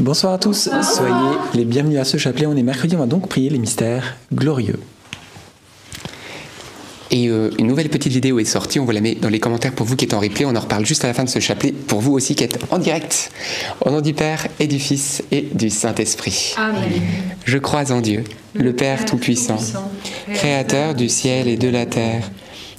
Bonsoir à tous, soyez les bienvenus à ce chapelet. On est mercredi, on va donc prier les mystères glorieux. Et euh, une nouvelle petite vidéo est sortie, on vous la met dans les commentaires pour vous qui êtes en replay, on en reparle juste à la fin de ce chapelet, pour vous aussi qui êtes en direct. Au nom du Père et du Fils et du Saint-Esprit. Amen. Je crois en Dieu, le Père Tout-Puissant, Créateur du ciel et de la terre,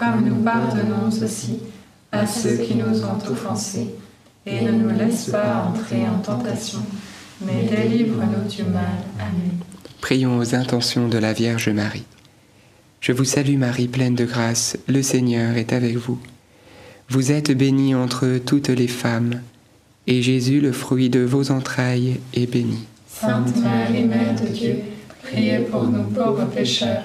comme nous pardonnons aussi à ceux qui nous ont offensés. Et ne nous laisse pas entrer en tentation, mais délivre-nous du mal. Amen. Prions aux intentions de la Vierge Marie. Je vous salue Marie, pleine de grâce, le Seigneur est avec vous. Vous êtes bénie entre toutes les femmes, et Jésus, le fruit de vos entrailles, est béni. Sainte Marie, Mère de Dieu, priez pour nous pauvres pécheurs,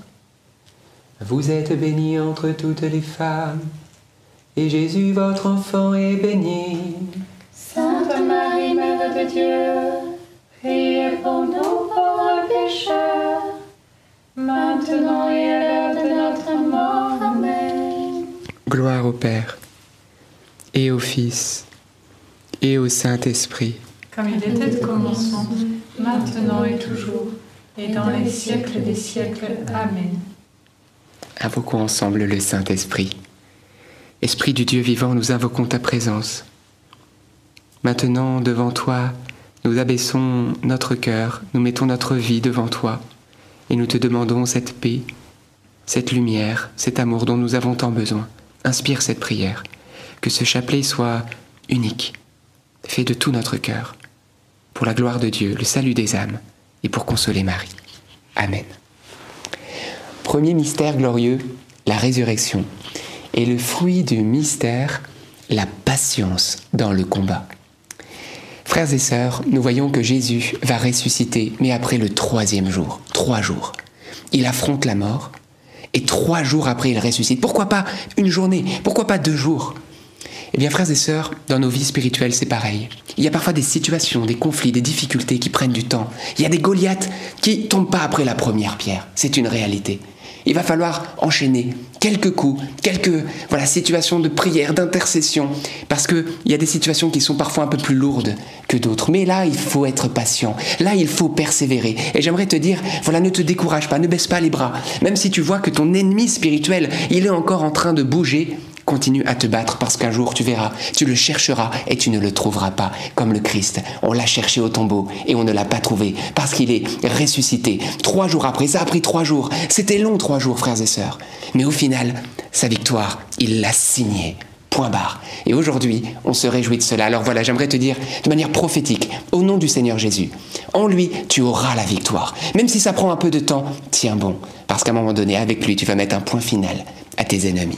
Vous êtes bénie entre toutes les femmes, et Jésus, votre enfant, est béni. Sainte Marie, Mère de Dieu, priez pour nous pauvres pécheurs, maintenant et à l'heure de notre mort. Amen. Gloire au Père, et au Fils, et au Saint-Esprit. Comme il était au commencement, maintenant et toujours, et dans les siècles des siècles. Amen. Invoquons ensemble le Saint-Esprit. Esprit du Dieu vivant, nous invoquons ta présence. Maintenant, devant toi, nous abaissons notre cœur, nous mettons notre vie devant toi, et nous te demandons cette paix, cette lumière, cet amour dont nous avons tant besoin. Inspire cette prière, que ce chapelet soit unique, fait de tout notre cœur, pour la gloire de Dieu, le salut des âmes, et pour consoler Marie. Amen. Premier mystère glorieux, la résurrection. Et le fruit du mystère, la patience dans le combat. Frères et sœurs, nous voyons que Jésus va ressusciter, mais après le troisième jour, trois jours. Il affronte la mort, et trois jours après, il ressuscite. Pourquoi pas une journée? Pourquoi pas deux jours? Eh bien, frères et sœurs, dans nos vies spirituelles, c'est pareil. Il y a parfois des situations, des conflits, des difficultés qui prennent du temps. Il y a des Goliaths qui tombent pas après la première pierre. C'est une réalité. Il va falloir enchaîner quelques coups, quelques voilà, situations de prière, d'intercession, parce qu'il y a des situations qui sont parfois un peu plus lourdes que d'autres. Mais là, il faut être patient. Là, il faut persévérer. Et j'aimerais te dire, voilà, ne te décourage pas, ne baisse pas les bras. Même si tu vois que ton ennemi spirituel, il est encore en train de bouger, continue à te battre parce qu'un jour tu verras, tu le chercheras et tu ne le trouveras pas, comme le Christ. On l'a cherché au tombeau et on ne l'a pas trouvé parce qu'il est ressuscité. Trois jours après, ça a pris trois jours. C'était long trois jours, frères et sœurs. Mais au final, sa victoire, il l'a signée. Point barre. Et aujourd'hui, on se réjouit de cela. Alors voilà, j'aimerais te dire de manière prophétique, au nom du Seigneur Jésus, en lui, tu auras la victoire. Même si ça prend un peu de temps, tiens bon, parce qu'à un moment donné, avec lui, tu vas mettre un point final à tes ennemis.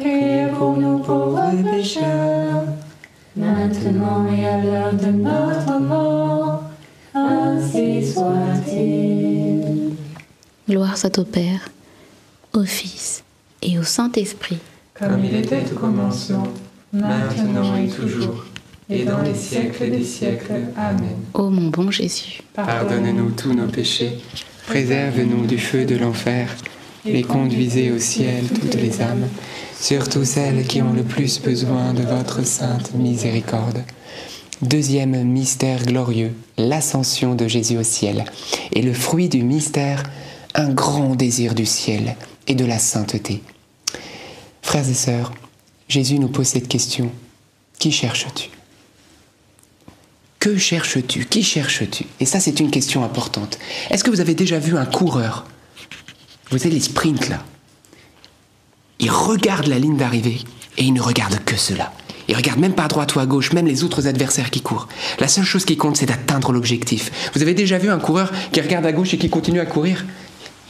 priez pour nous pauvres pécheurs, maintenant et à l'heure de notre mort. Ainsi soit-il. Gloire soit au Père, au Fils et au Saint-Esprit. Comme il était au commencement, maintenant et toujours, et dans les siècles des siècles. Amen. Ô mon bon Jésus, Pardonne-nous tous nos péchés, préserve-nous du feu de l'enfer, et conduisez au ciel toutes les âmes, surtout celles qui ont le plus besoin de votre sainte miséricorde. Deuxième mystère glorieux, l'ascension de Jésus au ciel. Et le fruit du mystère, un grand désir du ciel et de la sainteté. Frères et sœurs, Jésus nous pose cette question. Qui cherches-tu? Que cherches-tu? Qui cherches-tu? Et ça, c'est une question importante. Est-ce que vous avez déjà vu un coureur? Vous savez, les sprints là. Il regarde la ligne d'arrivée et il ne regarde que cela. Il regarde même pas à droite ou à gauche, même les autres adversaires qui courent. La seule chose qui compte, c'est d'atteindre l'objectif. Vous avez déjà vu un coureur qui regarde à gauche et qui continue à courir?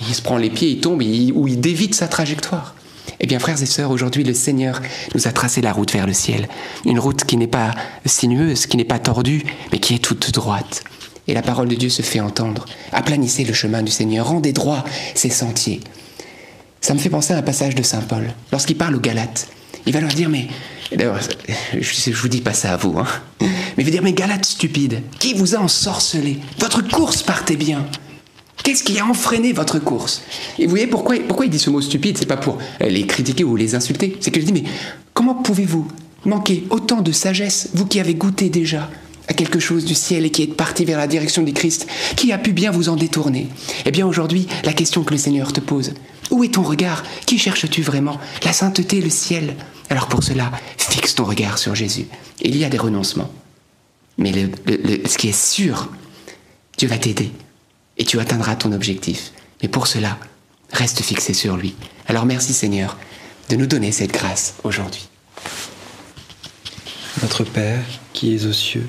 Il se prend les pieds, il tombe, ou il dévite sa trajectoire. Eh bien, frères et sœurs, aujourd'hui, le Seigneur nous a tracé la route vers le ciel. Une route qui n'est pas sinueuse, qui n'est pas tordue, mais qui est toute droite. Et la parole de Dieu se fait entendre. Aplanissez le chemin du Seigneur, rendez droit ses sentiers. Ça me fait penser à un passage de Saint Paul. Lorsqu'il parle aux Galates, il va leur dire, mais... D'ailleurs, je, je vous dis pas ça à vous, hein. Mais il va dire, mais Galates stupides, qui vous a ensorcelé? Votre course partait bien. Qu'est-ce qui a enfreiné votre course? Et vous voyez pourquoi, pourquoi il dit ce mot stupide? C'est pas pour les critiquer ou les insulter. C'est que je dis, mais comment pouvez-vous manquer autant de sagesse, vous qui avez goûté déjà? À quelque chose du ciel et qui est parti vers la direction du Christ, qui a pu bien vous en détourner Eh bien aujourd'hui, la question que le Seigneur te pose, où est ton regard? Qui cherches-tu vraiment? La sainteté, le ciel Alors pour cela, fixe ton regard sur Jésus. Il y a des renoncements. Mais ce qui est sûr, Dieu va t'aider et tu atteindras ton objectif. Mais pour cela, reste fixé sur lui. Alors merci Seigneur de nous donner cette grâce aujourd'hui. Notre Père qui es aux cieux,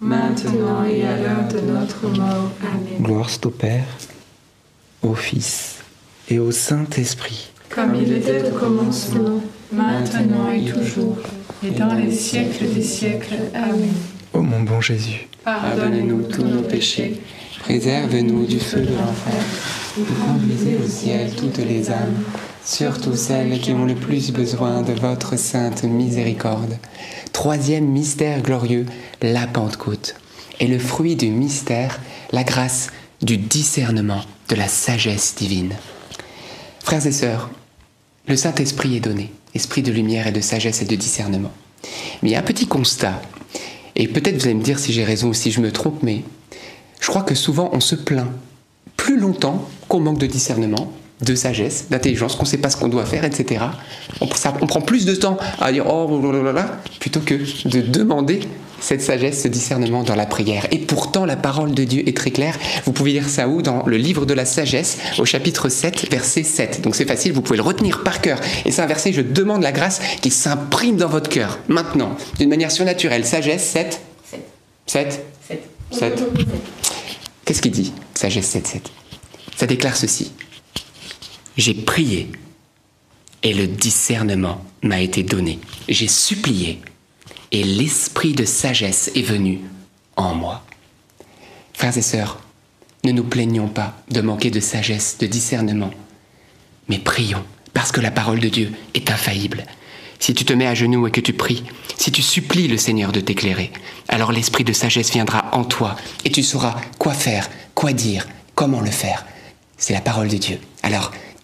maintenant et à l'heure de notre mort. Amen. Gloire au Père, au Fils et au Saint-Esprit. Comme il était au commencement, maintenant et toujours, et dans les siècles des siècles. Amen. Ô mon bon Jésus, Pardonne-nous tous nos péchés, Préserve-nous du feu de l'enfer. Et conduisez au ciel toutes les âmes, surtout celles qui ont le plus besoin de votre sainte miséricorde. Troisième mystère glorieux, la Pentecôte. Et le fruit du mystère, la grâce du discernement, de la sagesse divine. Frères et sœurs, le Saint-Esprit est donné, esprit de lumière et de sagesse et de discernement. Mais il y a un petit constat, et peut-être vous allez me dire si j'ai raison ou si je me trompe, mais je crois que souvent on se plaint plus longtemps qu'on manque de discernement de sagesse, d'intelligence, qu'on ne sait pas ce qu'on doit faire, etc. On, ça- on prend plus de temps à dire oh blablabla, plutôt que de demander cette sagesse, ce discernement dans la prière. Et pourtant, la parole de Dieu est très claire. Vous pouvez lire ça où? Dans le livre de la sagesse, au chapitre 7, verset 7. Donc c'est facile, vous pouvez le retenir par cœur. Et c'est un verset, je demande la grâce qui s'imprime dans votre cœur, maintenant, d'une manière surnaturelle. Sagesse 7 7 7 Qu'est-ce qu'il dit Sagesse 7, 7. Ça déclare ceci. J'ai prié et le discernement m'a été donné. J'ai supplié et l'esprit de sagesse est venu en moi. Frères et sœurs, ne nous plaignons pas de manquer de sagesse, de discernement, mais prions, parce que la parole de Dieu est infaillible. Si tu te mets à genoux et que tu pries, si tu supplies le Seigneur de t'éclairer, alors l'esprit de sagesse viendra en toi et tu sauras quoi faire, quoi dire, comment le faire. C'est la parole de Dieu. Alors,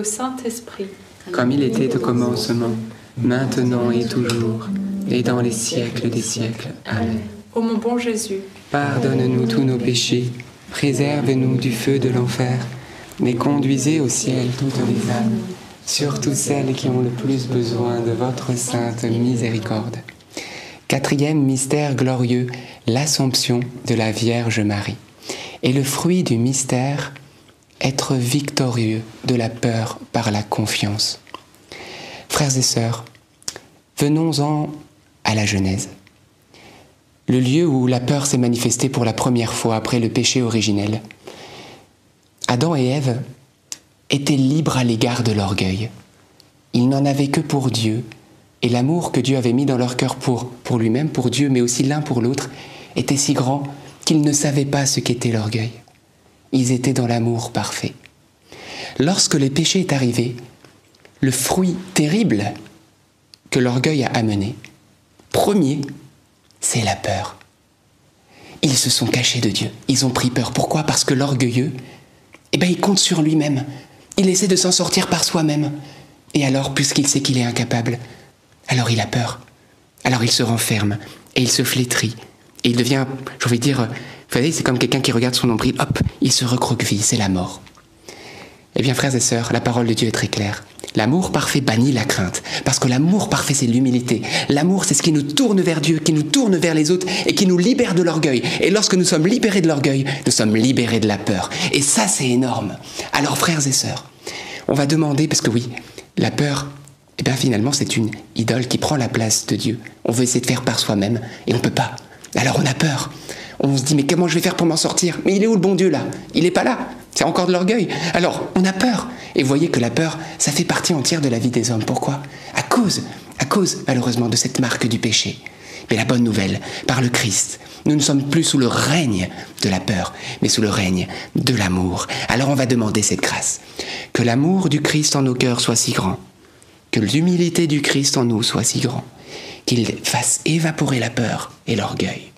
au Saint-Esprit. Comme il était au commencement, maintenant et toujours, et dans les siècles des siècles. Amen. Ô mon bon Jésus, Pardonne-nous tous nos péchés, préserve-nous du feu de l'enfer, mais conduisez au ciel toutes les âmes, surtout celles qui ont le plus besoin de votre sainte miséricorde. Quatrième mystère glorieux, l'Assomption de la Vierge Marie. Et le fruit du mystère, être victorieux de la peur par la confiance. Frères et sœurs, venons-en à la Genèse le lieu où la peur s'est manifestée pour la première fois après le péché originel. Adam et Ève étaient libres à l'égard de l'orgueil. Ils n'en avaient que pour Dieu, et l'amour que Dieu avait mis dans leur cœur pour, pour lui-même, pour Dieu, mais aussi l'un pour l'autre, était si grand qu'ils ne savaient pas ce qu'était l'orgueil. Ils étaient dans l'amour parfait. Lorsque le péché est arrivé, le fruit terrible que l'orgueil a amené, premier, c'est la peur. Ils se sont cachés de Dieu. Ils ont pris peur. Pourquoi? Parce que l'orgueilleux, eh ben, il compte sur lui-même. Il essaie de s'en sortir par soi-même. Et alors, puisqu'il sait qu'il est incapable, alors il a peur. Alors il se renferme et il se flétrit. Et il devient, j'ai de dire, vous savez, c'est comme quelqu'un qui regarde son nombril, hop, il se recroqueville, c'est la mort. Eh bien, frères et sœurs, la parole de Dieu est très claire. L'amour parfait bannit la crainte, parce que l'amour parfait, c'est l'humilité. L'amour, c'est ce qui nous tourne vers Dieu, qui nous tourne vers les autres et qui nous libère de l'orgueil. Et lorsque nous sommes libérés de l'orgueil, nous sommes libérés de la peur. Et ça, c'est énorme. Alors, frères et sœurs, on va demander, parce que oui, la peur, eh bien finalement, c'est une idole qui prend la place de Dieu. On veut essayer de faire par soi-même et on ne peut pas. Alors on a peur. On se dit, mais comment je vais faire pour m'en sortir Mais il est où le bon Dieu là? Il n'est pas là. C'est encore de l'orgueil. Alors, on a peur. Et voyez que la peur, ça fait partie entière de la vie des hommes. Pourquoi? À cause, à cause, malheureusement, de cette marque du péché. Mais la bonne nouvelle, par le Christ, nous ne sommes plus sous le règne de la peur, mais sous le règne de l'amour. Alors on va demander cette grâce. Que l'amour du Christ en nos cœurs soit si grand, que l'humilité du Christ en nous soit si grand, qu'il fasse évaporer la peur et l'orgueil,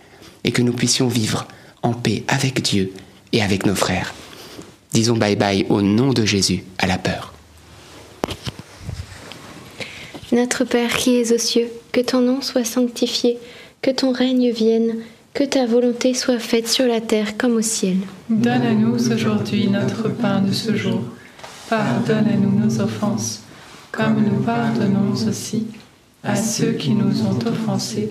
et que nous puissions vivre en paix avec Dieu et avec nos frères. Disons bye bye au nom de Jésus à la peur. Notre Père qui es aux cieux, que ton nom soit sanctifié, que ton règne vienne, que ta volonté soit faite sur la terre comme au ciel. donne à nous aujourd'hui notre pain de ce jour. Pardonne-nous nos offenses, comme nous pardonnons aussi à ceux qui nous ont offensés.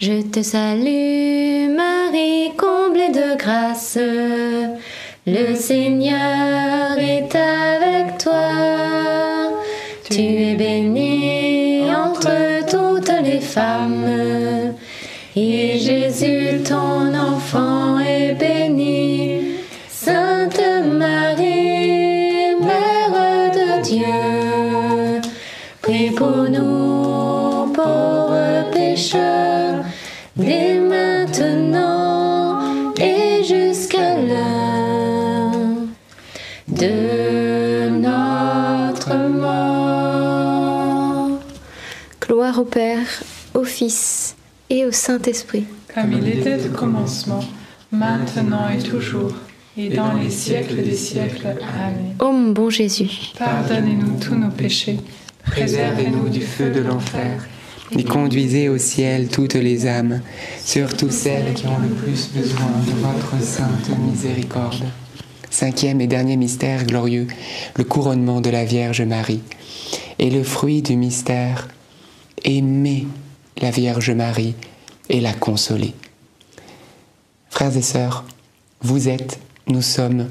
Je te salue, Marie, comblée de grâce. Le Seigneur est avec toi. Tu es bénie entre toutes les femmes. Gloire au Père, au Fils et au Saint-Esprit. Comme il était au commencement, maintenant et toujours, et dans les siècles des siècles. Amen. Ô mon bon Jésus, Pardonnez-nous tous nos péchés, Préservez-nous du feu de l'enfer et conduisez au ciel toutes les âmes, surtout celles qui ont le plus besoin de votre sainte miséricorde. Cinquième et dernier mystère glorieux, le couronnement de la Vierge Marie. Et le fruit du mystère, aimer la Vierge Marie et la consoler. Frères et sœurs, vous êtes, nous sommes,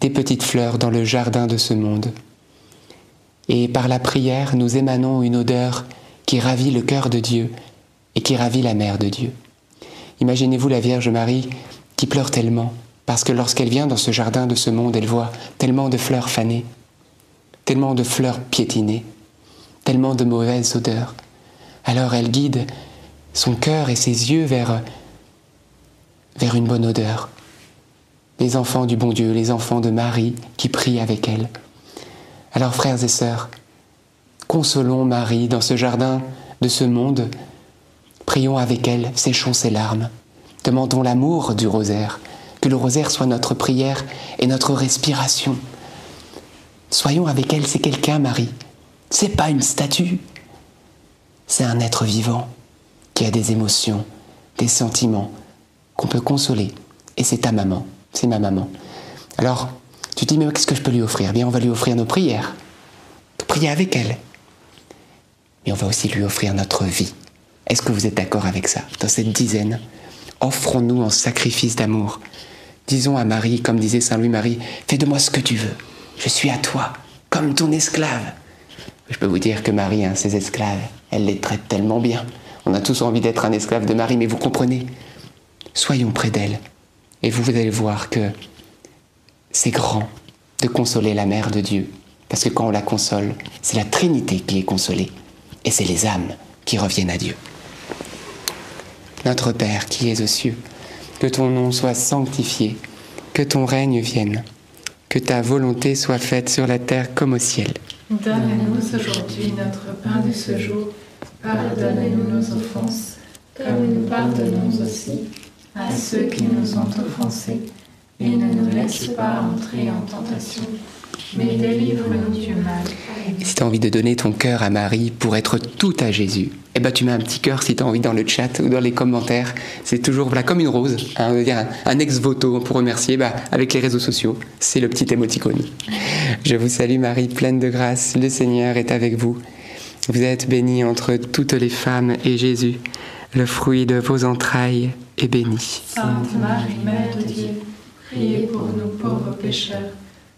des petites fleurs dans le jardin de ce monde. Et par la prière, nous émanons une odeur qui ravit le cœur de Dieu et qui ravit la mère de Dieu. Imaginez-vous la Vierge Marie qui pleure tellement, parce que lorsqu'elle vient dans ce jardin de ce monde, elle voit tellement de fleurs fanées, tellement de fleurs piétinées, tellement de mauvaises odeurs. Alors elle guide son cœur et ses yeux vers, une bonne odeur. Les enfants du bon Dieu, les enfants de Marie qui prient avec elle. Alors frères et sœurs, consolons Marie dans ce jardin de ce monde. Prions avec elle, séchons ses larmes. Demandons l'amour du rosaire, que le rosaire soit notre prière et notre respiration. Soyons avec elle, c'est quelqu'un, Marie. C'est pas une statue. C'est un être vivant qui a des émotions, des sentiments qu'on peut consoler. Et c'est ta maman, c'est ma maman. Alors, tu te dis, mais qu'est-ce que je peux lui offrir? Bien, on va lui offrir nos prières. Prier avec elle. Mais on va aussi lui offrir notre vie. Est-ce que vous êtes d'accord avec ça? Dans cette dizaine, offrons-nous en sacrifice d'amour. Disons à Marie, comme disait Saint Louis-Marie, fais de moi ce que tu veux. Je suis à toi, comme ton esclave. Je peux vous dire que Marie, ses esclaves, elle les traite tellement bien. On a tous envie d'être un esclave de Marie, mais vous comprenez Soyons près d'elle. Et vous, vous allez voir que c'est grand de consoler la mère de Dieu. Parce que quand on la console, c'est la Trinité qui est consolée. Et c'est les âmes qui reviennent à Dieu. Notre Père qui es aux cieux, que ton nom soit sanctifié, que ton règne vienne, que ta volonté soit faite sur la terre comme au ciel. Donne-nous aujourd'hui notre pain de ce jour. Pardonne-nous nos offenses, comme nous pardonnons aussi à ceux qui nous ont offensés. Et ne nous laisse pas entrer en tentation, mais délivre-nous du mal. Et si tu as envie de donner ton cœur à Marie pour être tout à Jésus, eh ben tu mets un petit cœur si tu as envie dans le chat ou dans les commentaires. C'est toujours voilà, comme une rose, hein, on va dire un, un ex-voto pour remercier bah, avec les réseaux sociaux. C'est le petit émoticône. Je vous salue Marie, pleine de grâce. Le Seigneur est avec vous. Vous êtes bénie entre toutes les femmes et Jésus, le fruit de vos entrailles, est béni. Sainte Marie, Mère de Dieu, priez pour nous pauvres pécheurs,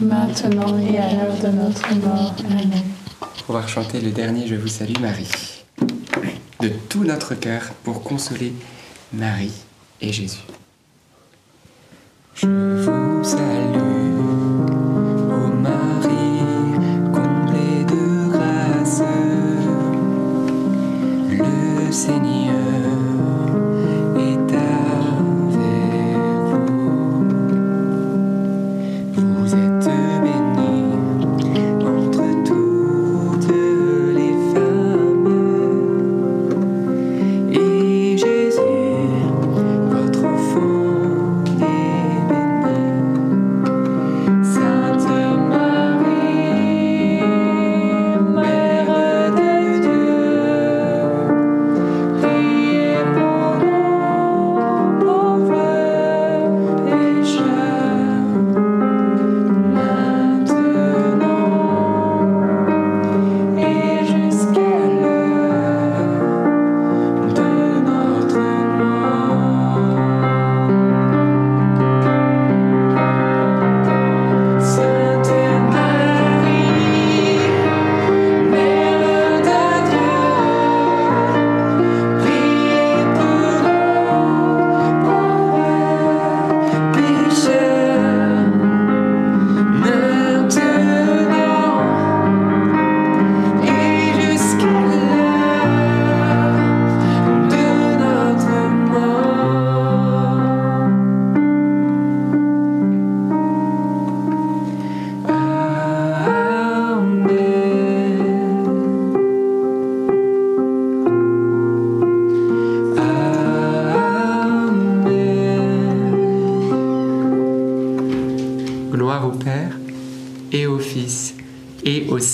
maintenant et à l'heure de notre mort. Amen. On va chanter le dernier Je vous salue Marie. De tout notre cœur pour consoler Marie et Jésus. Je vous salue,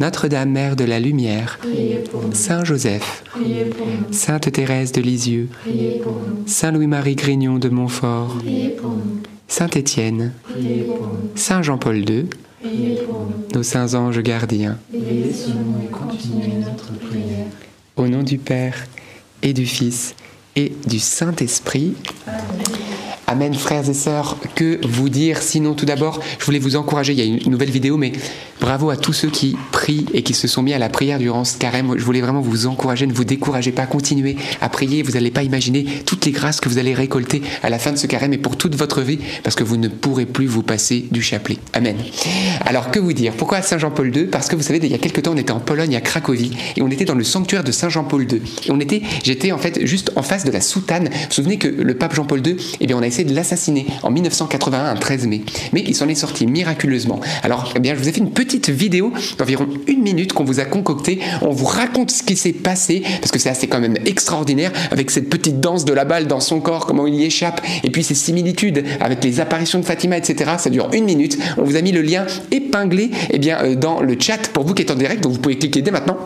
Notre-Dame, Mère de la Lumière, Priez pour nous. Saint Joseph, Priez pour nous. Sainte Thérèse de Lisieux, Priez pour nous. Saint Louis-Marie Grignon de Montfort, Priez pour nous. Saint Étienne, Priez pour nous. Saint Jean-Paul II, Priez pour nous. nos saints anges gardiens. Notre prière. Au nom du Père et du Fils et du Saint-Esprit. Amen, frères et sœurs. Que vous dire? Sinon, tout d'abord, je voulais vous encourager. Il y a une nouvelle vidéo, mais bravo à tous ceux qui prient et qui se sont mis à la prière durant ce carême. Je voulais vraiment vous encourager. Ne vous découragez pas. Continuez à prier. Vous n'allez pas imaginer toutes les grâces que vous allez récolter à la fin de ce carême et pour toute votre vie, parce que vous ne pourrez plus vous passer du chapelet. Amen. Alors, que vous dire? Pourquoi Saint Jean-Paul II Parce que vous savez, il y a quelques temps, on était en Pologne, à Cracovie, et on était dans le sanctuaire de Saint Jean-Paul II. Et on était, j'étais en fait juste en face de la soutane. Vous vous souvenez que le pape Jean-Paul II, eh bien, on a essayé de l'assassiner en 1981, un 13 mai. Mais il s'en est sorti miraculeusement. Alors, eh bien, je vous ai fait une petite vidéo d'environ une minute qu'on vous a concoctée. On vous raconte ce qui s'est passé, parce que c'est assez quand même extraordinaire, avec cette petite danse de la balle dans son corps, comment il y échappe, et puis ces similitudes avec les apparitions de Fatima, etc. Ça dure une minute. On vous a mis le lien épinglé eh bien, euh, dans le chat pour vous qui êtes en direct, donc vous pouvez cliquer dès maintenant.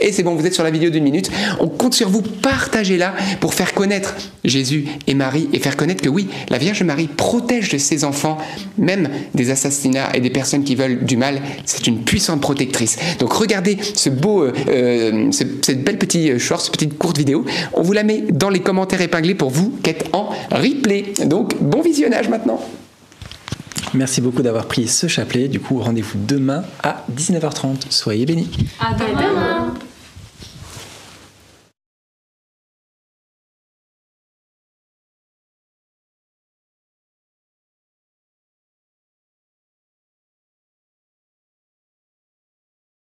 Et c'est bon, vous êtes sur la vidéo d'une minute. On compte sur vous, partagez-la pour faire connaître Jésus et Marie et faire connaître que oui, la Vierge Marie protège ses enfants, même des assassinats et des personnes qui veulent du mal. C'est une puissante protectrice. Donc regardez ce beau, euh, euh, ce- cette belle petite short, cette petite courte vidéo. On vous la met dans les commentaires épinglés pour vous qui êtes en replay. Donc bon visionnage maintenant. Merci beaucoup d'avoir pris ce chapelet. Du coup, rendez-vous demain à 19h30. Soyez bénis. À demain.